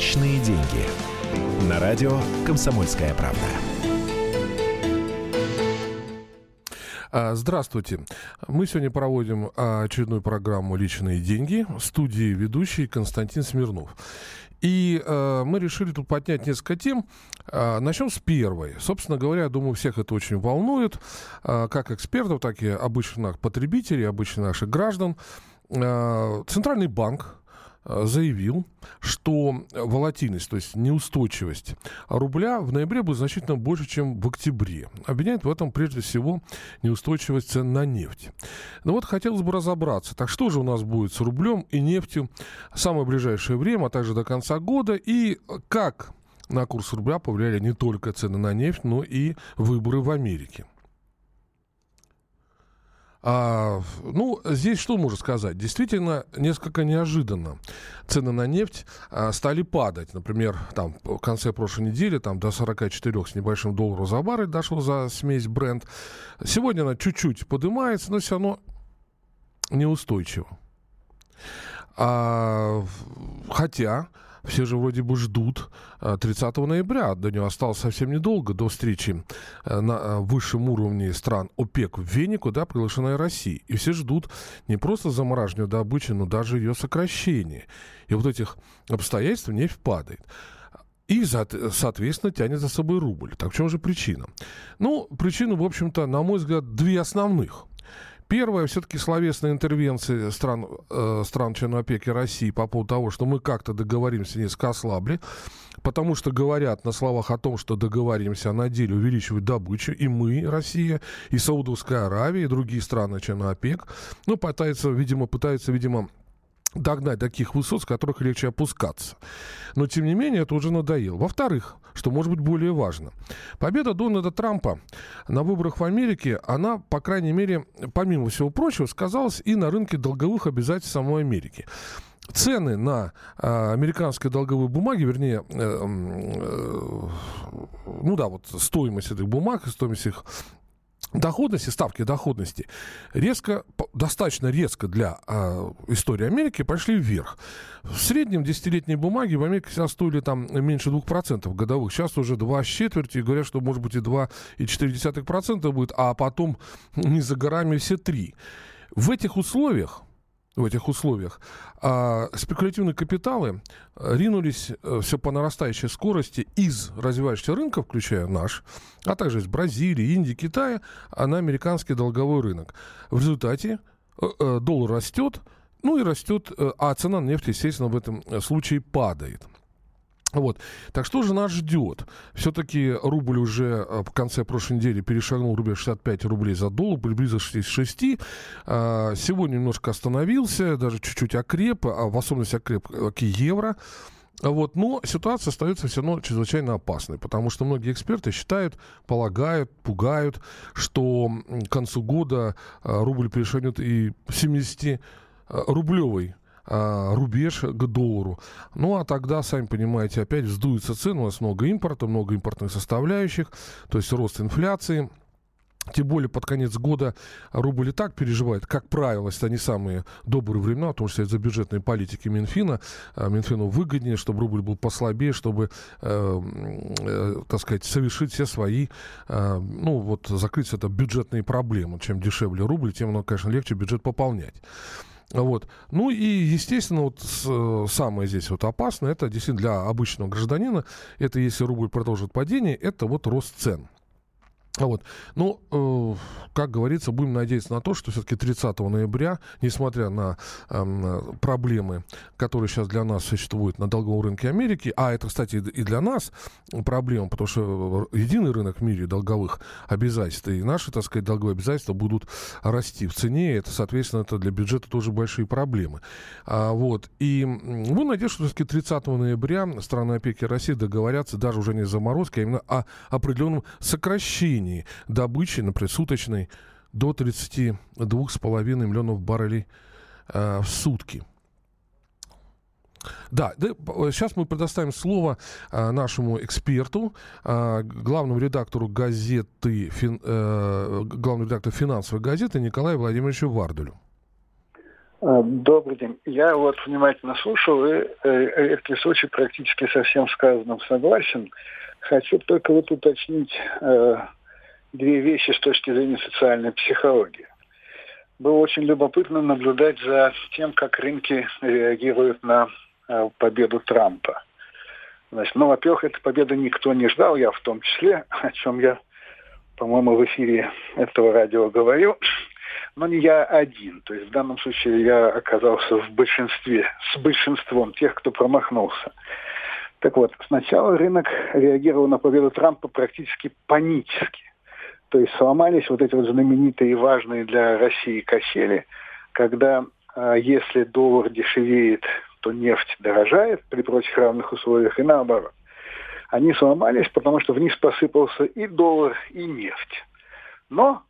Личные деньги. На радио «Комсомольская правда». А, здравствуйте. Мы сегодня проводим а, очередную программу «Личные деньги». В студии ведущий Константин Смирнов. И э, мы решили тут поднять несколько тем. Э, начнем с первой. Собственно говоря, я думаю, всех это очень волнует, э, как экспертов, так и обычных потребителей, обычных наших граждан. Э, Центральный банк заявил, что волатильность, то есть неустойчивость рубля в ноябре будет значительно больше, чем в октябре. Обвиняет в этом прежде всего неустойчивость цен на нефть. Но вот хотелось бы разобраться, так что же у нас будет с рублем и нефтью в самое ближайшее время, а также до конца года, и как на курс рубля повлияли не только цены на нефть, но и выборы в Америке. А, ну, здесь что можно сказать? Действительно, несколько неожиданно цены на нефть а, стали падать. Например, там, в конце прошлой недели там, до 44 с небольшим долларов за баррель дошло за смесь бренд. Сегодня она чуть-чуть поднимается, но все равно неустойчиво. А, хотя все же вроде бы ждут 30 э, ноября. До него осталось совсем недолго, до встречи э, на э, высшем уровне стран ОПЕК в Вене, куда приглашена Россия. И все ждут не просто замораживания добычи, но даже ее сокращения. И вот этих обстоятельств нефть падает. И, соответственно, тянет за собой рубль. Так в чем же причина? Ну, причины, в общем-то, на мой взгляд, две основных. Первое, все-таки словесная интервенция стран, э, стран опеки России по поводу того, что мы как-то договоримся, несколько ослабли, потому что говорят на словах о том, что договоримся, а на деле увеличивают добычу, и мы, Россия, и Саудовская Аравия, и другие страны членов ОПЕК, ну, пытаются, видимо, пытаются, видимо, догнать таких высот, с которых легче опускаться. Но, тем не менее, это уже надоело. Во-вторых, что может быть более важно, победа Дональда Трампа на выборах в Америке, она, по крайней мере, помимо всего прочего, сказалась и на рынке долговых обязательств самой Америки цены на э, американские долговые бумаги, вернее, э, э, ну да, вот стоимость этих бумаг, стоимость их доходности, ставки доходности резко, достаточно резко для э, истории Америки пошли вверх. В среднем десятилетние бумаги в Америке всегда стоили там меньше 2% годовых. Сейчас уже 2 с четверти. Говорят, что может быть и 2,4% будет, а потом не за горами все 3. В этих условиях в этих условиях, а спекулятивные капиталы э, ринулись э, все по нарастающей скорости из развивающихся рынков, включая наш, а также из Бразилии, Индии, Китая, а на американский долговой рынок. В результате э, доллар растет, ну и растет, а цена нефти, естественно, в этом случае падает. Вот. Так что же нас ждет? Все-таки рубль уже э, в конце прошлой недели перешагнул рубль 65 рублей за доллар, приблизился 66. А, сегодня немножко остановился, даже чуть-чуть окреп, а в особенности окреп к евро. Вот. Но ситуация остается все равно чрезвычайно опасной, потому что многие эксперты считают, полагают, пугают, что к концу года э, рубль перешагнет и 70-рублевый а, рубеж к доллару. Ну, а тогда, сами понимаете, опять вздуются цены, у нас много импорта, много импортных составляющих, то есть рост инфляции. Тем более под конец года рубль и так переживает, как правило, это не самые добрые времена, потому что из-за бюджетной политики Минфина, а, Минфину выгоднее, чтобы рубль был послабее, чтобы, э, э, так сказать, совершить все свои, э, ну вот, закрыть это бюджетные проблемы. Чем дешевле рубль, тем, оно, конечно, легче бюджет пополнять. Вот. Ну и, естественно, вот с, самое здесь вот опасное, это действительно для обычного гражданина, это если рубль продолжит падение, это вот рост цен. Вот. Ну, э, как говорится, будем надеяться на то, что все-таки 30 ноября, несмотря на э, проблемы, которые сейчас для нас существуют на долговом рынке Америки, а это, кстати, и для нас проблема, потому что единый рынок в мире долговых обязательств, и наши, так сказать, долговые обязательства будут расти в цене, это, соответственно, это для бюджета тоже большие проблемы. А, вот. И мы надеемся, что все-таки 30 ноября страны опеки России договорятся даже уже не заморозки, а именно о определенном сокращении увеличении добычи, например, суточной до 32,5 миллионов баррелей э, в сутки. Да, да, сейчас мы предоставим слово а, нашему эксперту, а, главному редактору газеты, фин, а, главному редактору финансовой газеты Николаю Владимировичу Вардулю. А, добрый день. Я вот внимательно слушал, и э, в случае практически со всем сказанным согласен. Хочу только вот уточнить э, две вещи с точки зрения социальной психологии. Было очень любопытно наблюдать за тем, как рынки реагируют на э, победу Трампа. Значит, ну, во-первых, эту победу никто не ждал, я в том числе, о чем я, по-моему, в эфире этого радио говорю но не я один. То есть в данном случае я оказался в большинстве, с большинством тех, кто промахнулся. Так вот, сначала рынок реагировал на победу Трампа практически панически. То есть сломались вот эти вот знаменитые и важные для России качели, когда э, если доллар дешевеет, то нефть дорожает при прочих равных условиях и наоборот. Они сломались, потому что вниз посыпался и доллар, и нефть. Но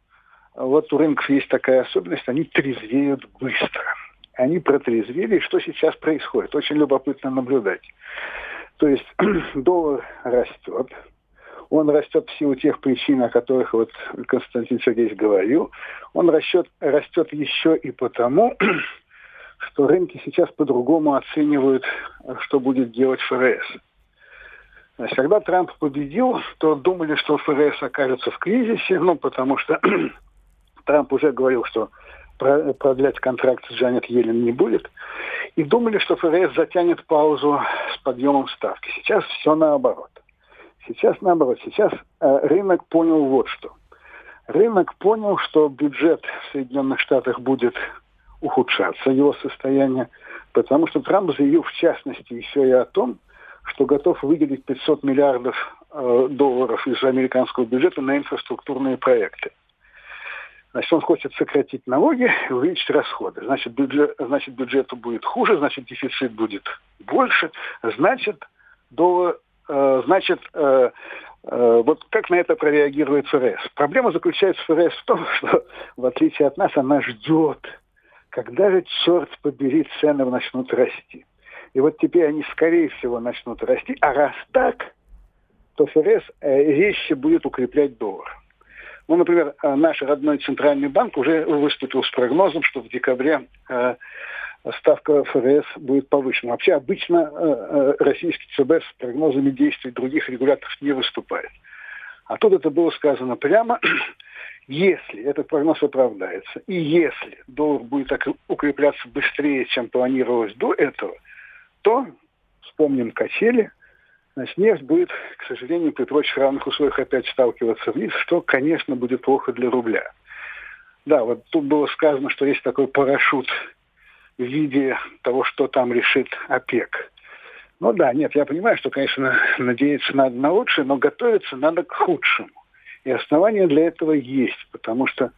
вот у рынков есть такая особенность, они трезвеют быстро. Они протрезвели, что сейчас происходит? Очень любопытно наблюдать. То есть доллар растет, он растет в силу тех причин, о которых вот Константин Сергеевич говорил. Он растет, растет еще и потому, что рынки сейчас по-другому оценивают, что будет делать ФРС. Значит, когда Трамп победил, то думали, что ФРС окажется в кризисе, ну, потому что Трамп уже говорил, что продлять контракт с Джанет Йеллен не будет. И думали, что ФРС затянет паузу с подъемом ставки. Сейчас все наоборот. Сейчас наоборот. Сейчас э, рынок понял вот что. Рынок понял, что бюджет в Соединенных Штатах будет ухудшаться, его состояние, потому что Трамп заявил в частности еще и о том, что готов выделить 500 миллиардов э, долларов из американского бюджета на инфраструктурные проекты. Значит, он хочет сократить налоги и увеличить расходы. Значит, бюджет, значит, бюджету будет хуже, значит, дефицит будет больше, значит, доллар, значит, э, э, вот как на это прореагирует ФРС? Проблема заключается в ФРС в том, что, в отличие от нас, она ждет, когда же, черт побери, цены начнут расти. И вот теперь они, скорее всего, начнут расти. А раз так, то ФРС э, резче будет укреплять доллар. Ну, например, э, наш родной центральный банк уже выступил с прогнозом, что в декабре э, ставка ФРС будет повышена. Вообще обычно э, российский ЦБ с прогнозами действий других регуляторов не выступает. А тут это было сказано прямо, если этот прогноз оправдается, и если доллар будет укрепляться быстрее, чем планировалось до этого, то вспомним качели, значит, нефть будет, к сожалению, при прочих равных условиях опять сталкиваться вниз, что, конечно, будет плохо для рубля. Да, вот тут было сказано, что есть такой парашют в виде того, что там решит ОПЕК. Ну да, нет, я понимаю, что, конечно, надеяться надо на лучшее, но готовиться надо к худшему. И основания для этого есть, потому что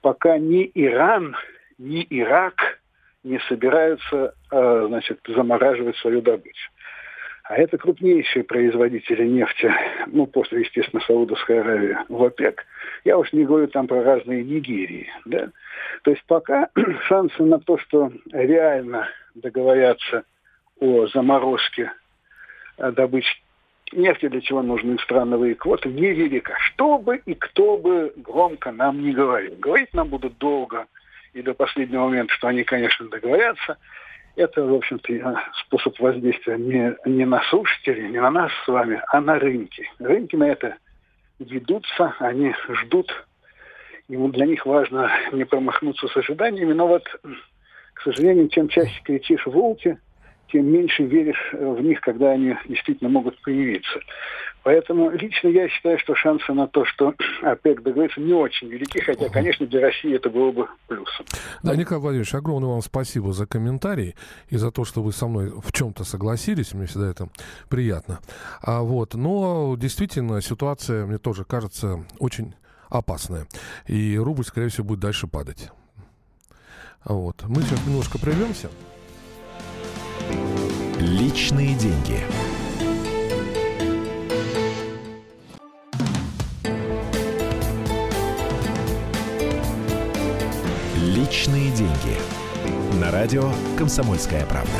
пока ни Иран, ни Ирак не собираются, э, значит, замораживать свою добычу. А это крупнейшие производители нефти, ну, после, естественно, Саудовской Аравии, в ОПЕК. Я уж не говорю там про разные Нигерии, да. То есть пока шансы на то, что реально договорятся о заморозке э, добычи нефти, для чего нужны страновые квоты, невелика. Что бы и кто бы громко нам не говорил. Говорить нам будут долго и до последнего момента, что они, конечно, договорятся – это, в общем-то, способ воздействия не, не на слушателей, не на нас с вами, а на рынки. Рынки на это ведутся, они ждут. Ему для них важно не промахнуться с ожиданиями. Но вот, к сожалению, чем чаще кричишь «волки», тем меньше веришь в них, когда они действительно могут появиться. Поэтому лично я считаю, что шансы на то, что ОПЕК договорится, не очень велики, хотя, конечно, для России это было бы плюсом. Да, Николай Владимирович, огромное вам спасибо за комментарий и за то, что вы со мной в чем-то согласились. Мне всегда это приятно. А вот, но действительно ситуация, мне тоже кажется, очень опасная. И рубль, скорее всего, будет дальше падать. Вот. Мы сейчас немножко прервемся. Личные деньги. Личные деньги. На радио «Комсомольская правда».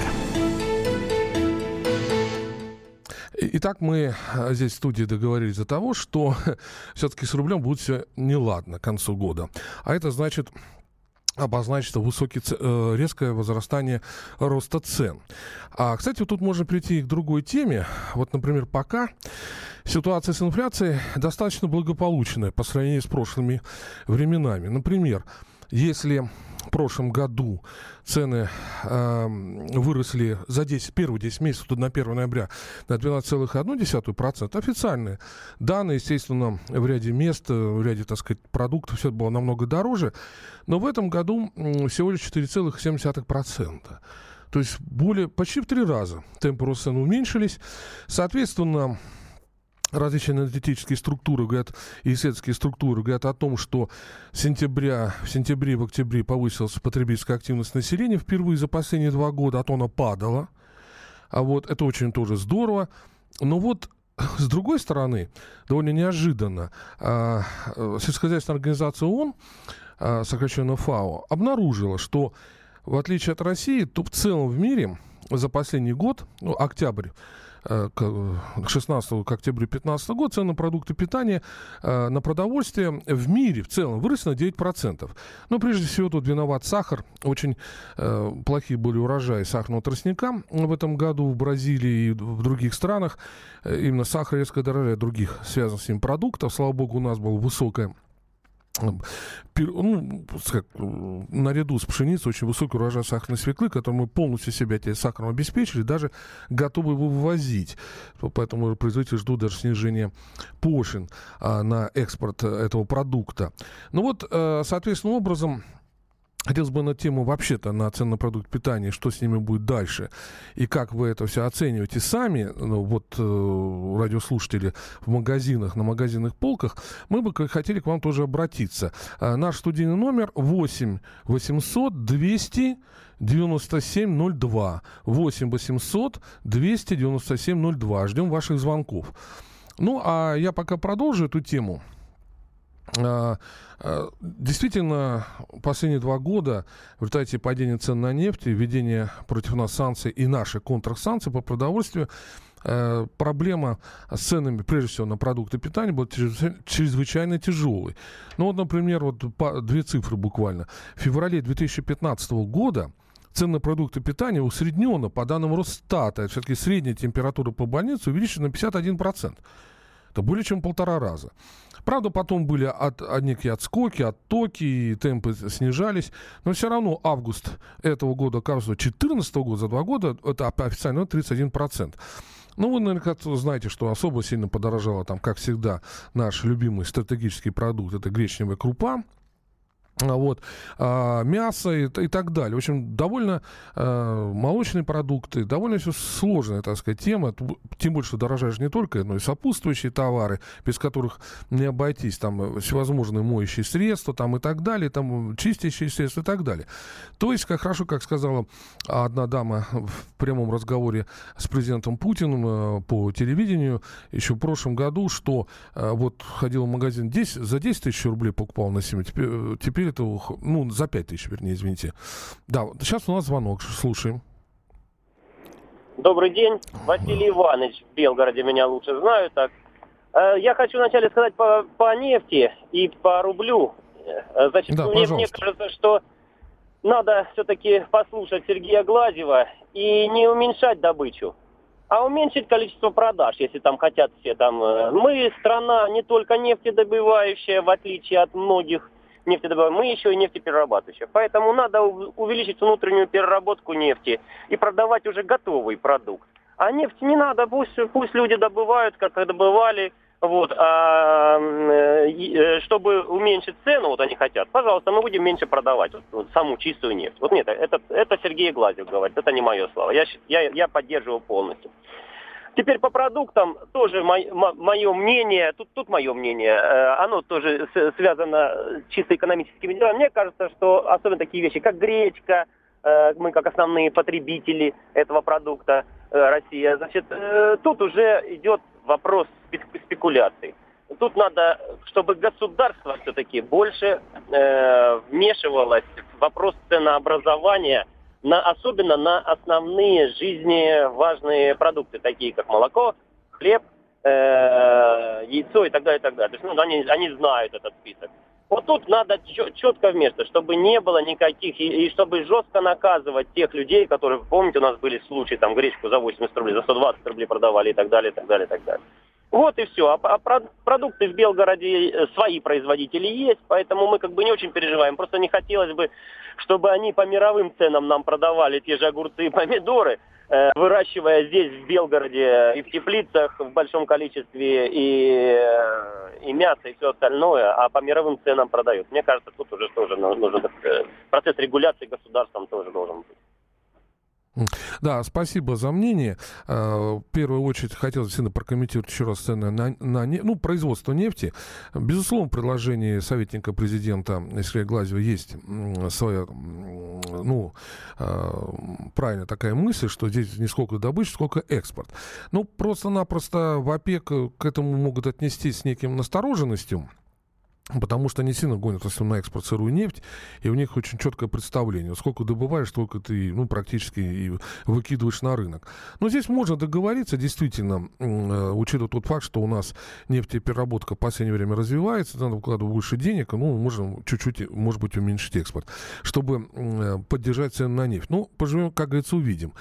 Итак, мы а, здесь в студии договорились до того, что все-таки с рублем будет все неладно к концу года. А это значит обозначится высокий, э, резкое возрастание роста цен. А, кстати, вот тут можно прийти к другой теме. Вот, например, пока ситуация с инфляцией достаточно благополучная по сравнению с прошлыми временами. Например, если в прошлом году цены э, выросли за 10, первые 10 месяцев на 1 ноября на 12,1%. Официальные данные, естественно, в ряде мест, в ряде, так сказать, продуктов все было намного дороже. Но в этом году всего лишь 4,7%. То есть более, почти в три раза темпы роста цен уменьшились. Соответственно, различные аналитические структуры говорят, и исследовательские структуры говорят о том, что сентября, в сентябре в октябре повысилась потребительская активность населения впервые за последние два года, а то она падала. А вот это очень тоже здорово. Но вот с другой стороны, довольно неожиданно, а, а, сельскохозяйственная организация ООН, а, сокращенно ФАО, обнаружила, что в отличие от России, то в целом в мире за последний год, ну, октябрь, Э, 16 к октябрю 2015 года цены на продукты питания, э, на продовольствие в мире в целом выросли на 9%. Но прежде всего тут виноват сахар. Очень э, плохие были урожаи сахарного тростника в этом году в Бразилии и в других странах. Именно сахар резко дорожает других связанных с ним продуктов. Слава богу, у нас была высокая ну, как, наряду с пшеницей очень высокий урожай сахарной свеклы, который мы полностью себя сахаром обеспечили, даже готовы его вывозить. Поэтому производители ждут даже снижения пошлин а, на экспорт этого продукта. Ну вот, а, соответственным образом, Хотелось бы на тему вообще-то на цены на продукт питания, что с ними будет дальше, и как вы это все оцениваете сами, ну, вот э, радиослушатели в магазинах, на магазинных полках, мы бы хотели к вам тоже обратиться. Э, наш студийный номер 8 800 200 9702. 8 800 297 02. Ждем ваших звонков. Ну, а я пока продолжу эту тему. А, а, действительно, последние два года в результате падения цен на нефть, введения против нас санкций и наши контрсанкции по продовольствию, э, проблема с ценами, прежде всего, на продукты питания была чрезвычайно тяжелой. Ну вот, например, вот две цифры буквально. В феврале 2015 года цены на продукты питания усредненно, по данным Росстата, все-таки средняя температура по больнице увеличена на 51%. Это более чем полтора раза. Правда, потом были от, от некие отскоки, оттоки, и темпы снижались. Но все равно август этого года, кажется, 2014 года, за два года, это официально 31%. Ну, вы наверняка знаете, что особо сильно подорожало там, как всегда, наш любимый стратегический продукт, это гречневая крупа. А, вот, а, мясо и, и так далее. В общем, довольно а, молочные продукты, довольно все сложная, так сказать, тема. Тем больше, что дорожаешь не только, но и сопутствующие товары, без которых не обойтись. Там всевозможные моющие средства там, и так далее, там чистящие средства и так далее. То есть, как хорошо, как сказала одна дама в прямом разговоре с президентом Путиным по телевидению еще в прошлом году, что вот ходил в магазин 10, за 10 тысяч рублей покупал на 7, теперь, теперь это, ну, за 5 тысяч, вернее, извините. Да, сейчас у нас звонок, слушаем. Добрый день, Василий Иванович в Белгороде, меня лучше знают так. Э, я хочу вначале сказать по, по нефти и по рублю. Э, значит, да, мне, мне кажется, что надо все-таки послушать Сергея Глазева и не уменьшать добычу, а уменьшить количество продаж, если там хотят все там. Э, мы страна не только нефтедобывающая, в отличие от многих нефтедобывающих, мы еще и нефтеперерабатывающая. Поэтому надо увеличить внутреннюю переработку нефти и продавать уже готовый продукт. А нефть не надо, пусть, пусть люди добывают, как добывали, вот, а, э, чтобы уменьшить цену, вот они хотят, пожалуйста, мы будем меньше продавать вот, вот, саму чистую нефть. Вот нет, это, это Сергей Глазев говорит, это не мое слово. Я, я, я поддерживаю полностью. Теперь по продуктам тоже мое мнение, тут, тут мое мнение, э, оно тоже связано чисто экономическими делами. Мне кажется, что особенно такие вещи, как гречка, э, мы как основные потребители этого продукта, э, Россия, значит, тут уже идет вопрос спекуляций. Тут надо, чтобы государство все-таки больше вмешивалось в вопрос ценообразования – на, особенно на основные жизни важные продукты, такие как молоко, хлеб, э, яйцо и так далее, и так далее. То есть, ну, они, они знают этот список. Вот тут надо четко вместо, чтобы не было никаких, и, и чтобы жестко наказывать тех людей, которые, помните, у нас были случаи, там гречку за 80 рублей, за 120 рублей продавали и так далее, и так далее, и так далее. Вот и все. А, а продукты в Белгороде э, свои производители есть, поэтому мы как бы не очень переживаем. Просто не хотелось бы, чтобы они по мировым ценам нам продавали те же огурцы и помидоры, э, выращивая здесь, в Белгороде, и в теплицах в большом количестве, и, э, и мясо, и все остальное, а по мировым ценам продают. Мне кажется, тут уже тоже нужен процесс регуляции государством тоже должен быть. Да, спасибо за мнение. А, в первую очередь хотел сильно прокомментировать еще раз цены на, на ну, производство нефти. Безусловно, в предложении советника президента Сергея Глазева есть своя, ну, а, правильно такая мысль, что здесь не сколько добыча, сколько экспорт. Ну, просто-напросто в ОПЕК к этому могут отнестись с неким настороженностью. Потому что они сильно гонят в основном на экспорт сырую нефть, и у них очень четкое представление. Сколько добываешь, столько ты ну, практически и выкидываешь на рынок. Но здесь можно договориться, действительно, э, учитывая тот факт, что у нас нефтепереработка в последнее время развивается, надо вкладывать больше денег, ну, можно чуть-чуть, может быть, уменьшить экспорт, чтобы э, поддержать цены на нефть. Ну, поживем, как говорится, увидим.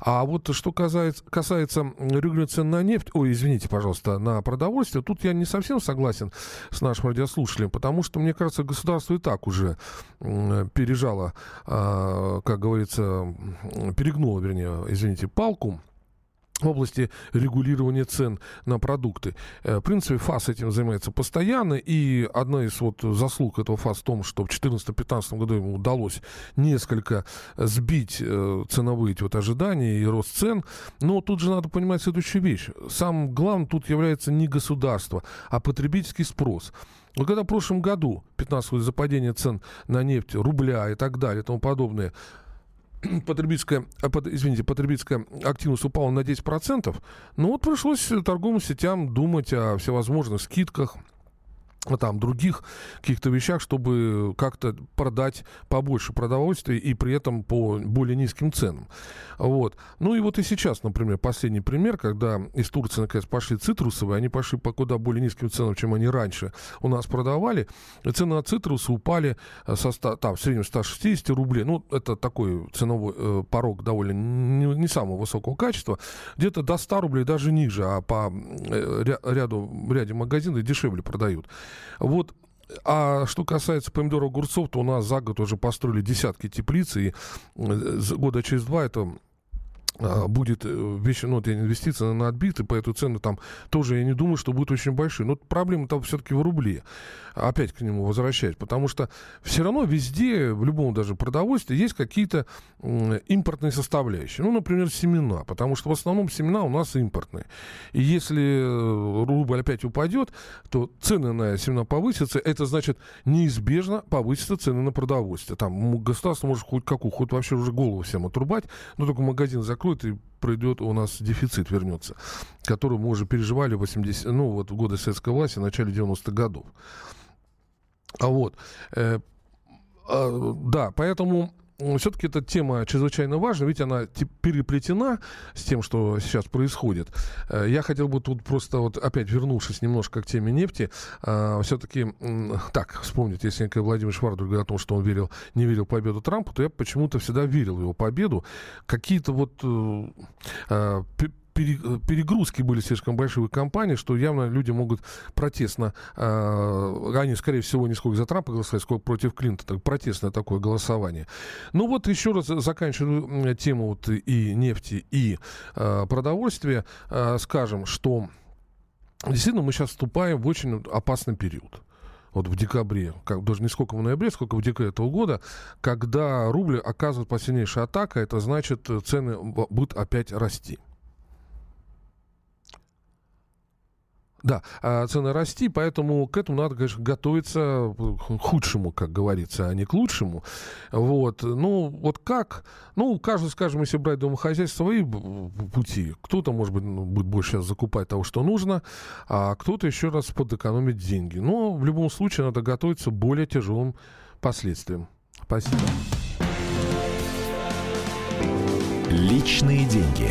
А вот что касается, касается регулирования цен на нефть, ой, извините, пожалуйста, на продовольствие, тут я не совсем согласен с нашим радиослушателем, слушателям, потому что, мне кажется, государство и так уже пережало, а, как говорится, перегнуло, вернее, извините, палку в области регулирования цен на продукты. Э, в принципе, ФАС этим занимается постоянно, и одна из вот заслуг этого ФАС в том, что в 2014-2015 году ему удалось несколько сбить э, ценовые вот ожидания и рост цен. Но тут же надо понимать следующую вещь. Самым главным тут является не государство, а потребительский спрос. Но когда в прошлом году, 15 за падение цен на нефть, рубля и так далее и тому подобное, потребительская, а, извините, потребительская активность упала на 10%, ну вот пришлось торговым сетям думать о всевозможных скидках, там, других каких-то вещах, чтобы как-то продать побольше продовольствия и при этом по более низким ценам. Вот. Ну и вот и сейчас, например, последний пример, когда из Турции, наконец, пошли цитрусовые, они пошли по куда более низким ценам, чем они раньше у нас продавали. Цены на цитрусы упали со 100, там, в среднем 160 рублей. Ну, это такой ценовой э, порог довольно не, не самого высокого качества. Где-то до 100 рублей, даже ниже, а по э, ряду, ряде магазинов дешевле продают. Вот а что касается помидоров огурцов, то у нас за год уже построили десятки теплиц, и года через два это а, будет э, вещи, ну, инвестиция на отбиты, по эту цену там тоже я не думаю, что будет очень большие. Но проблема там все-таки в рубле. Опять к нему возвращаясь. Потому что все равно везде, в любом даже продовольствии, есть какие-то импортные составляющие. Ну, например, семена. Потому что в основном семена у нас импортные. И если э, рубль опять упадет, то цены на семена повысятся. Это значит неизбежно повысятся цены на продовольствие. Там государство может хоть какую, хоть вообще уже голову всем отрубать, но только магазин закроет и пройдет у нас дефицит вернется, который мы уже переживали в 80, ну, вот в годы советской власти, в начале 90-х годов. А вот, э, э, да, поэтому все-таки эта тема чрезвычайно важна, ведь она переплетена с тем, что сейчас происходит. Э, я хотел бы тут просто вот опять вернувшись немножко к теме нефти, э, все-таки так вспомнить, если Владимир Шварdur говорил о том, что он верил, не верил победу Трампа, то я почему-то всегда верил в его победу. Какие-то вот э, перегрузки были слишком большие в компании, что явно люди могут протестно, э, они, скорее всего, не сколько за Трампа голосовали, сколько против Клинтона, протестное такое голосование. Ну вот еще раз заканчиваю тему вот и нефти, и э, продовольствия, э, скажем, что действительно мы сейчас вступаем в очень опасный период вот в декабре, как, даже не сколько в ноябре, сколько в декабре этого года, когда рубль оказывает посильнейшая атака, это значит, цены будут опять расти. Да, а цены расти, поэтому к этому надо, конечно, готовиться к худшему, как говорится, а не к лучшему. Вот. Ну, вот как? Ну, каждый, скажем, если брать домохозяйство, свои пути. Кто-то, может быть, ну, будет больше сейчас закупать того, что нужно, а кто-то еще раз подэкономит деньги. Но в любом случае надо готовиться к более тяжелым последствиям. Спасибо. Личные деньги.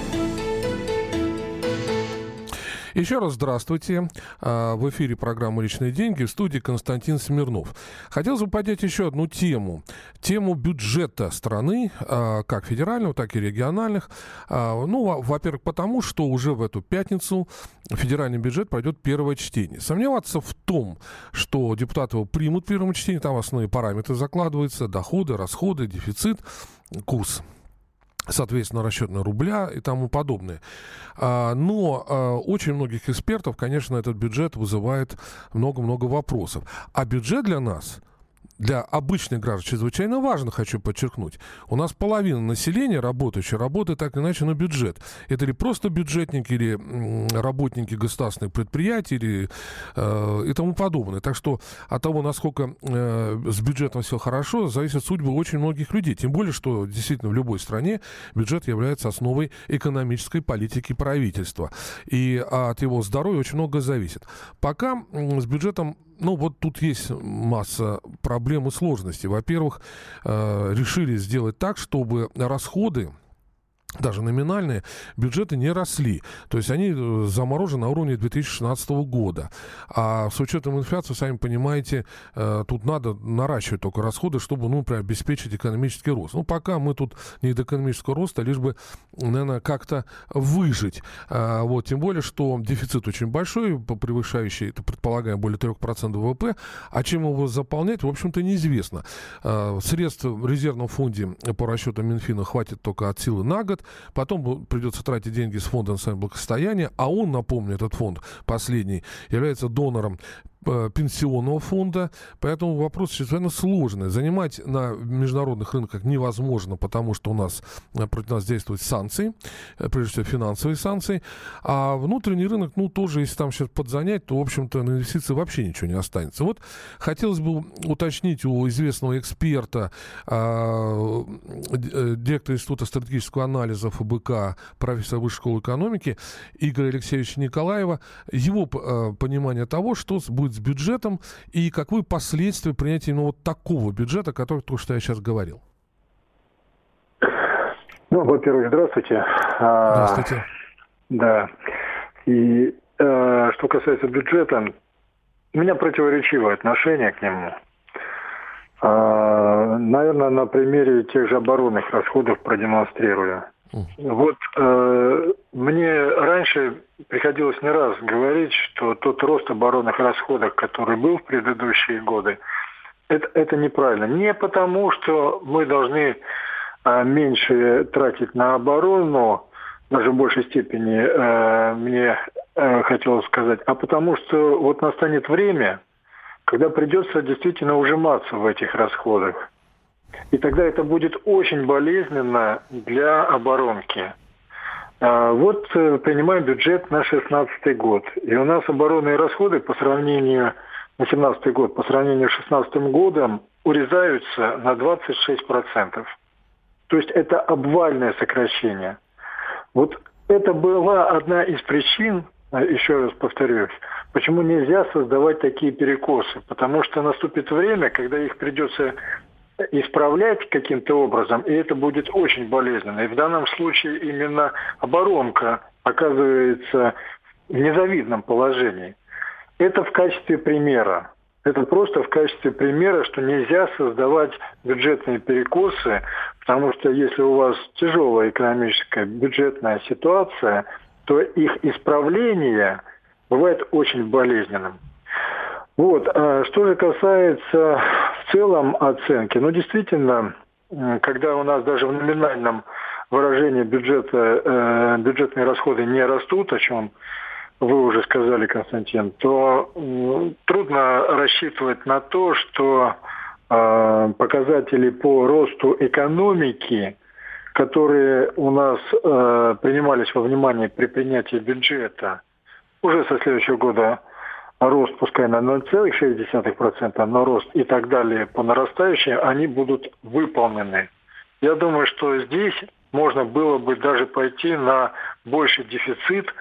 Еще раз здравствуйте. А, в эфире программы «Личные деньги» в студии Константин Смирнов. Хотелось бы поднять еще одну тему. Тему бюджета страны, а, как федерального, так и региональных. А, ну, во-первых, потому что уже в эту пятницу федеральный бюджет пройдет первое чтение. Сомневаться в том, что депутаты его примут в первом чтении, там основные параметры закладываются, доходы, расходы, дефицит, курс соответственно, расчетного рубля и тому подобное. А, но а, очень многих экспертов, конечно, этот бюджет вызывает много-много вопросов. А бюджет для нас – для обычных граждан чрезвычайно важно, хочу подчеркнуть. У нас половина населения работающая работает так или иначе на бюджет. Это ли просто бюджетники, или работники государственных предприятий, или, э, и тому подобное. Так что от того, насколько э, с бюджетом все хорошо, зависит судьба очень многих людей. Тем более, что действительно в любой стране бюджет является основой экономической политики правительства. И от его здоровья очень много зависит. Пока с бюджетом ну, вот тут есть масса проблем и сложностей. Во-первых, э, решили сделать так, чтобы расходы даже номинальные, бюджеты не росли. То есть они э, заморожены на уровне 2016 года. А с учетом инфляции, сами понимаете, э, тут надо наращивать только расходы, чтобы, ну, обеспечить экономический рост. Ну, пока мы тут не до экономического роста, лишь бы, наверное, как-то выжить. А, вот, тем более, что дефицит очень большой, превышающий, это предполагаем, более 3% ВВП. А чем его заполнять, в общем-то, неизвестно. А, средств в резервном фонде по расчетам Минфина хватит только от силы на год потом придется тратить деньги с фонда национального благосостояния, а он, напомню, этот фонд последний, является донором пенсионного фонда, поэтому вопрос чрезвычайно сложный. Занимать на международных рынках невозможно, потому что у нас э, против нас действуют санкции, э, прежде всего финансовые санкции, а внутренний рынок, ну, тоже, если там сейчас подзанять, то, в общем-то, на инвестиции вообще ничего не останется. Вот хотелось бы уточнить у известного эксперта, э, директора Института стратегического анализа ФБК, профессора Высшей школы экономики Игоря Алексеевича Николаева, его э, понимание того, что будет будет с бюджетом и каковы последствия принятия именно вот такого бюджета, который то, что я сейчас говорил? Ну, во-первых, здравствуйте. А, здравствуйте. А, да. И а, что касается бюджета, у меня противоречивое отношение к нему. А, наверное, на примере тех же оборонных расходов продемонстрирую. Вот э, мне раньше приходилось не раз говорить, что тот рост оборонных расходов, который был в предыдущие годы, это, это неправильно. Не потому, что мы должны э, меньше тратить на оборону, даже в большей степени э, мне э, хотелось сказать, а потому что вот настанет время, когда придется действительно ужиматься в этих расходах. И тогда это будет очень болезненно для оборонки. А, вот э, принимаем бюджет на 2016 год. И у нас оборонные расходы по сравнению на 2017 год, по сравнению с 2016 годом урезаются на 26%. То есть это обвальное сокращение. Вот это была одна из причин, э, еще раз повторюсь, почему нельзя создавать такие перекосы. Потому что наступит время, когда их придется исправлять каким-то образом, и это будет очень болезненно. И в данном случае именно оборонка оказывается в незавидном положении. Это в качестве примера. Это просто в качестве примера, что нельзя создавать бюджетные перекосы, потому что если у вас тяжелая экономическая бюджетная ситуация, то их исправление бывает очень болезненным. Вот. А что же касается целом оценки, ну действительно, когда у нас даже в номинальном выражении бюджета, э, бюджетные расходы не растут, о чем вы уже сказали, Константин, то трудно рассчитывать на то, что э, показатели по росту экономики, которые у нас э, принимались во внимание при принятии бюджета, уже со следующего года рост пускай на 0,6%, но рост и так далее по нарастающей, они будут выполнены. Я думаю, что здесь можно было бы даже пойти на больший дефицит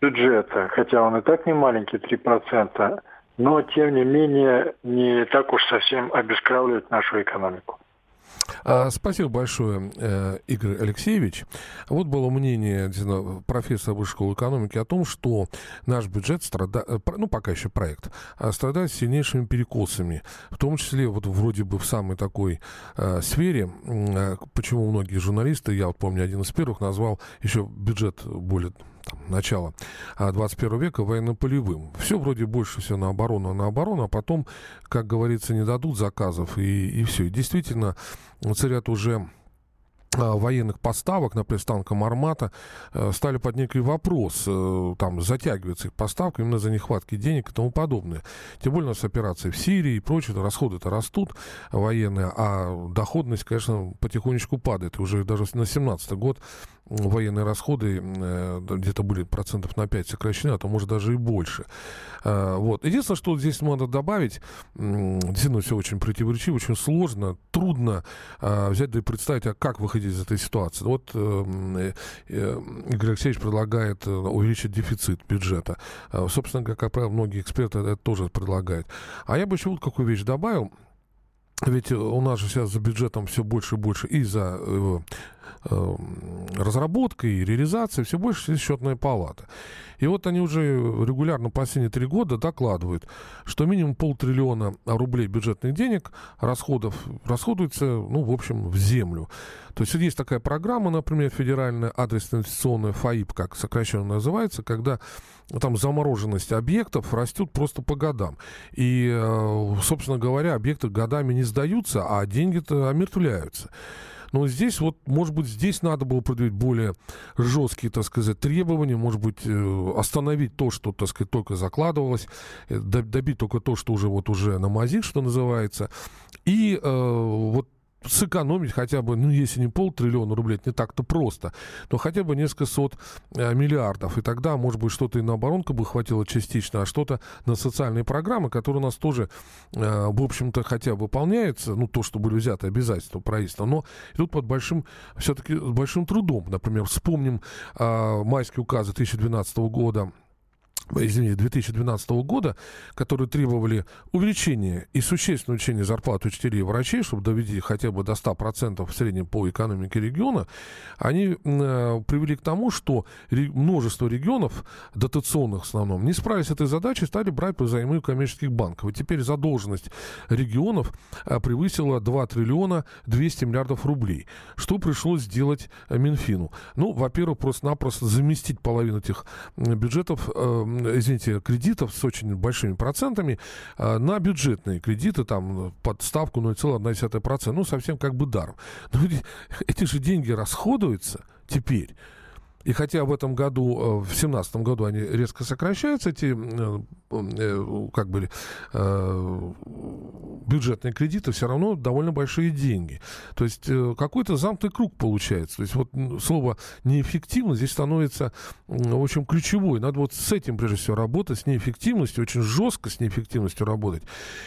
бюджета, хотя он и так не маленький, 3%, но тем не менее не так уж совсем обескравливать нашу экономику. А, спасибо большое, э, Игорь Алексеевич. Вот было мнение профессора высшей школы экономики о том, что наш бюджет страдает, э, ну, пока еще проект, а страдает сильнейшими перекосами, в том числе вот вроде бы в самой такой э, сфере, э, почему многие журналисты, я вот помню, один из первых назвал еще бюджет более там, начала 21 века военно-полевым. Все вроде больше все на оборону, на оборону, а потом, как говорится, не дадут заказов и, и все. И действительно, царят уже а, военных поставок, например, с танком «Армата», э, стали под некий вопрос. Э, там затягивается их поставка именно за нехватки денег и тому подобное. Тем более у нас операции в Сирии и прочее, расходы-то растут военные, а доходность, конечно, потихонечку падает. Уже даже на 17 год военные расходы э, где-то были процентов на 5 сокращены, а то может даже и больше. Э, вот. Единственное, что здесь надо добавить, действительно все очень противоречиво, очень сложно, трудно э, взять да и представить, а как выходить из этой ситуации. Вот Игорь Алексеевич предлагает увеличить дефицит бюджета. Собственно, как правило, многие эксперты это тоже предлагают. А я бы еще вот какую вещь добавил. Ведь у нас же сейчас за бюджетом все больше и больше и за э, разработкой и реализацией все больше счетная палата. И вот они уже регулярно последние три года докладывают, что минимум полтриллиона рублей бюджетных денег расходов расходуется, ну, в общем, в землю. То есть есть такая программа, например, федеральная адрес-инвестиционная ФАИП, как сокращенно называется, когда там замороженность объектов растет просто по годам. И, э, собственно говоря, объекты годами не сдаются, а деньги-то омертвляются. Но здесь вот, может быть, здесь надо было предъявить более жесткие, так сказать, требования, может быть, э, остановить то, что, так сказать, только закладывалось, э, добить только то, что уже вот уже на мазик, что называется. И э, вот сэкономить хотя бы, ну, если не полтриллиона рублей, это не так-то просто, но хотя бы несколько сот э, миллиардов. И тогда, может быть, что-то и на оборонку бы хватило частично, а что-то на социальные программы, которые у нас тоже, э, в общем-то, хотя выполняются, ну, то, что были взяты обязательства правительства, но идут под большим, все-таки большим трудом. Например, вспомним э, майские указы 2012 года извините, 2012 года, которые требовали увеличения и существенного увеличения зарплат учителей и врачей, чтобы довести хотя бы до 100% в среднем по экономике региона, они э, привели к тому, что ре, множество регионов, дотационных в основном, не справились с этой задачей, стали брать по взаймы у коммерческих банков. И теперь задолженность регионов э, превысила 2 триллиона 200 миллиардов рублей. Что пришлось сделать Минфину? Ну, во-первых, просто-напросто заместить половину этих бюджетов э, извините, кредитов с очень большими процентами а, на бюджетные кредиты, там, под ставку 0,1%. Ну, совсем как бы даром. Но эти же деньги расходуются теперь. И хотя в этом году, э, в 2017 году они резко сокращаются, эти э, э, как бы бюджетные кредиты, все равно довольно большие деньги. То есть какой-то замкнутый круг получается. То есть вот слово неэффективно здесь становится очень ключевой. Надо вот с этим, прежде всего, работать, с неэффективностью, очень жестко с неэффективностью работать.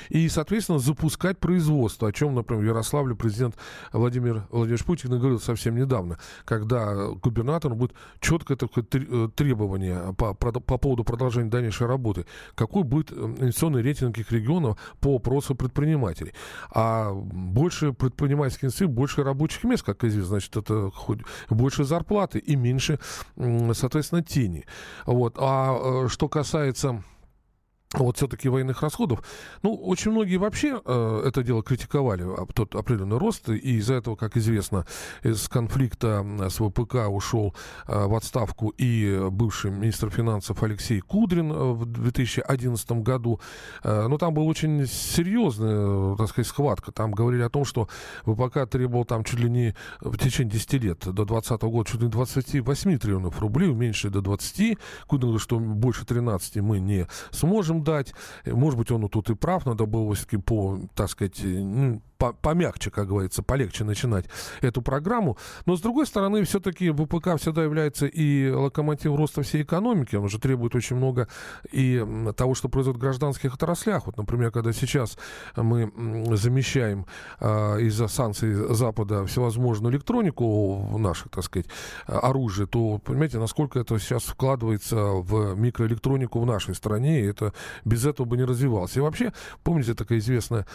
И, соответственно, запускать производство, о чем, например, в Ярославле президент Владимир Владимирович Путин говорил совсем недавно, когда губернатор будет четкое такое э, требование по, по поводу продолжения дальнейшей работы. Какой будет э, инвестиционный рейтинг их регионов по опросу предпринимателей? А больше предпринимательских институтов, больше рабочих мест, как известно, значит, это хоть больше зарплаты и меньше, соответственно, тени. Вот. А э, что касается вот все-таки военных расходов. Ну, очень многие вообще э, это дело критиковали, а, тот определенный рост, и из-за этого, как известно, из конфликта с ВПК ушел э, в отставку и бывший министр финансов Алексей Кудрин э, в 2011 году. Э, но там была очень серьезная, э, так сказать, схватка. Там говорили о том, что ВПК требовал там чуть ли не в течение 10 лет, до 2020 года, чуть ли не 28 триллионов рублей, уменьшили до 20. Кудрин говорит, что больше 13 мы не сможем дать. Может быть, он тут и прав, надо было все-таки по, так сказать, ну, помягче, как говорится, полегче начинать эту программу. Но, с другой стороны, все-таки ВПК всегда является и локомотив роста всей экономики. Он же требует очень много и того, что происходит в гражданских отраслях. Вот, например, когда сейчас мы замещаем э, из-за санкций Запада всевозможную электронику в наше, так сказать, оружие, то, понимаете, насколько это сейчас вкладывается в микроэлектронику в нашей стране, и это без этого бы не развивалось. И вообще, помните, такая известная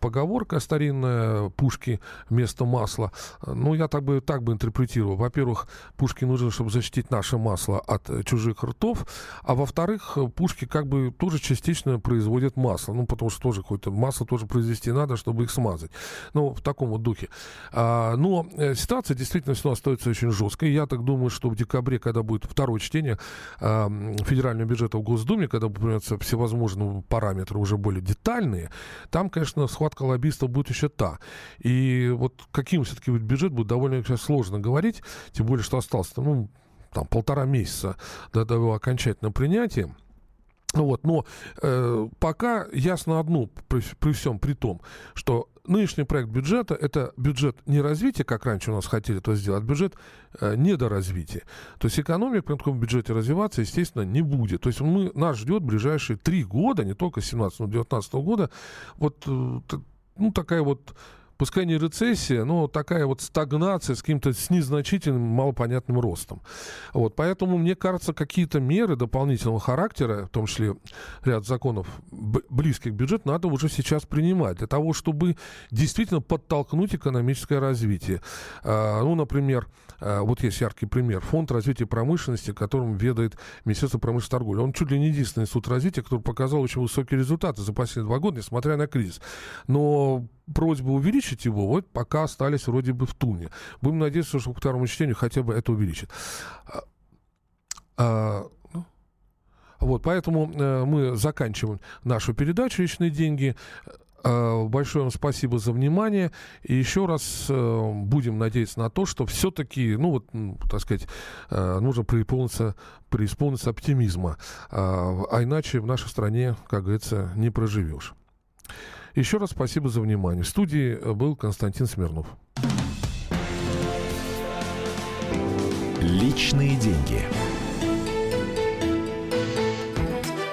поговорка старинная, проверенное, пушки вместо масла. Ну, я так бы, так бы интерпретировал. Во-первых, пушки нужны, чтобы защитить наше масло от чужих ртов, а во-вторых, пушки как бы тоже частично производят масло, ну, потому что тоже какое-то масло тоже произвести надо, чтобы их смазать. Ну, в таком вот духе. А, но э, ситуация действительно все остается очень жесткой. Я так думаю, что в декабре, когда будет второе чтение а, федерального бюджета в Госдуме, когда примутся всевозможные параметры уже более детальные, там, конечно, схватка лоббистов будет еще та. И вот каким все-таки будет бюджет, будет довольно сейчас сложно говорить, тем более, что осталось ну, там, полтора месяца до, до его окончательного принятия. Вот, но э, пока ясно одно при, при всем при том, что нынешний проект бюджета это бюджет не развития, как раньше у нас хотели это сделать, а бюджет э, недоразвития. То есть экономика при таком бюджете развиваться, естественно, не будет. То есть мы, нас ждет ближайшие три года, не только 17 но 19 года, вот э, ну, такая вот пускай не рецессия, но такая вот стагнация с каким-то с незначительным, малопонятным ростом. Вот, поэтому, мне кажется, какие-то меры дополнительного характера, в том числе ряд законов близких к бюджету, надо уже сейчас принимать для того, чтобы действительно подтолкнуть экономическое развитие. А, ну, например, а, вот есть яркий пример. Фонд развития промышленности, которым ведает Министерство промышленности и торговли. Он чуть ли не единственный институт развития, который показал очень высокие результаты за последние два года, несмотря на кризис. Но просьбы увеличить его вот пока остались вроде бы в туне. Будем надеяться, что к второму чтению хотя бы это увеличит. А, а, вот, поэтому э, мы заканчиваем нашу передачу «Личные деньги». Э, большое вам спасибо за внимание. И еще раз э, будем надеяться на то, что все-таки, ну вот, так сказать, нужно преисполниться, преисполниться оптимизма. А, а иначе в нашей стране, как говорится, не проживешь. Еще раз спасибо за внимание. В студии э, был Константин Смирнов. Личные деньги.